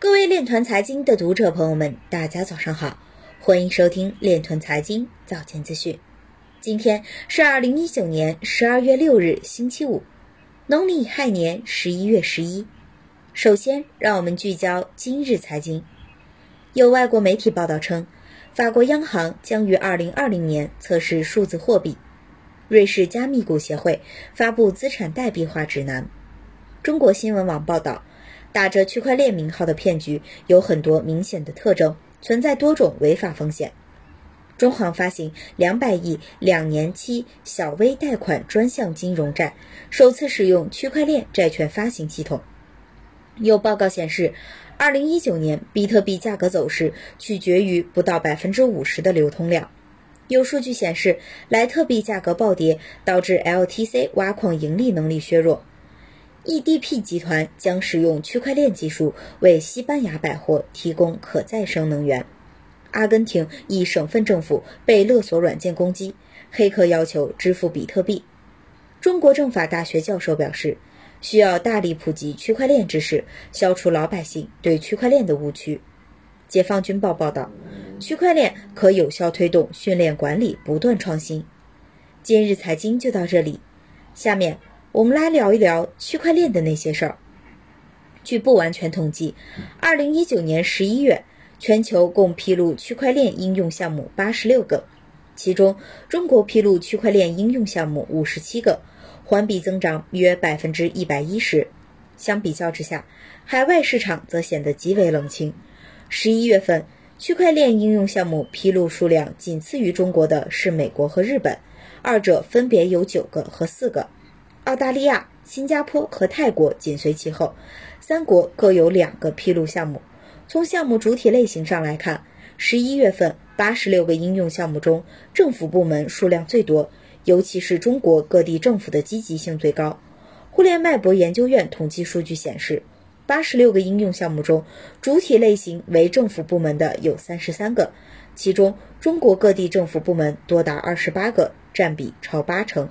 各位链团财经的读者朋友们，大家早上好，欢迎收听链团财经早间资讯。今天是二零一九年十二月六日，星期五，农历亥年十一月十一。首先，让我们聚焦今日财经。有外国媒体报道称，法国央行将于二零二零年测试数字货币。瑞士加密股协会发布资产代币化指南。中国新闻网报道。打着区块链名号的骗局有很多明显的特征，存在多种违法风险。中行发行两百亿两年期小微贷款专项金融债，首次使用区块链债券发行系统。有报告显示，二零一九年比特币价格走势取决于不到百分之五十的流通量。有数据显示，莱特币价格暴跌导致 LTC 挖矿盈利能力削弱。EDP 集团将使用区块链技术为西班牙百货提供可再生能源。阿根廷一省份政府被勒索软件攻击，黑客要求支付比特币。中国政法大学教授表示，需要大力普及区块链知识，消除老百姓对区块链的误区。解放军报报道，区块链可有效推动训练管理不断创新。今日财经就到这里，下面。我们来聊一聊区块链的那些事儿。据不完全统计，二零一九年十一月，全球共披露区块链应用项目八十六个，其中中国披露区块链应用项目五十七个，环比增长约百分之一百一十。相比较之下，海外市场则显得极为冷清。十一月份，区块链应用项目披露数量仅次于中国的是美国和日本，二者分别有九个和四个。澳大利亚、新加坡和泰国紧随其后，三国各有两个披露项目。从项目主体类型上来看，十一月份八十六个应用项目中，政府部门数量最多，尤其是中国各地政府的积极性最高。互联脉搏研究院统计数据显示，八十六个应用项目中，主体类型为政府部门的有三十三个，其中中国各地政府部门多达二十八个，占比超八成。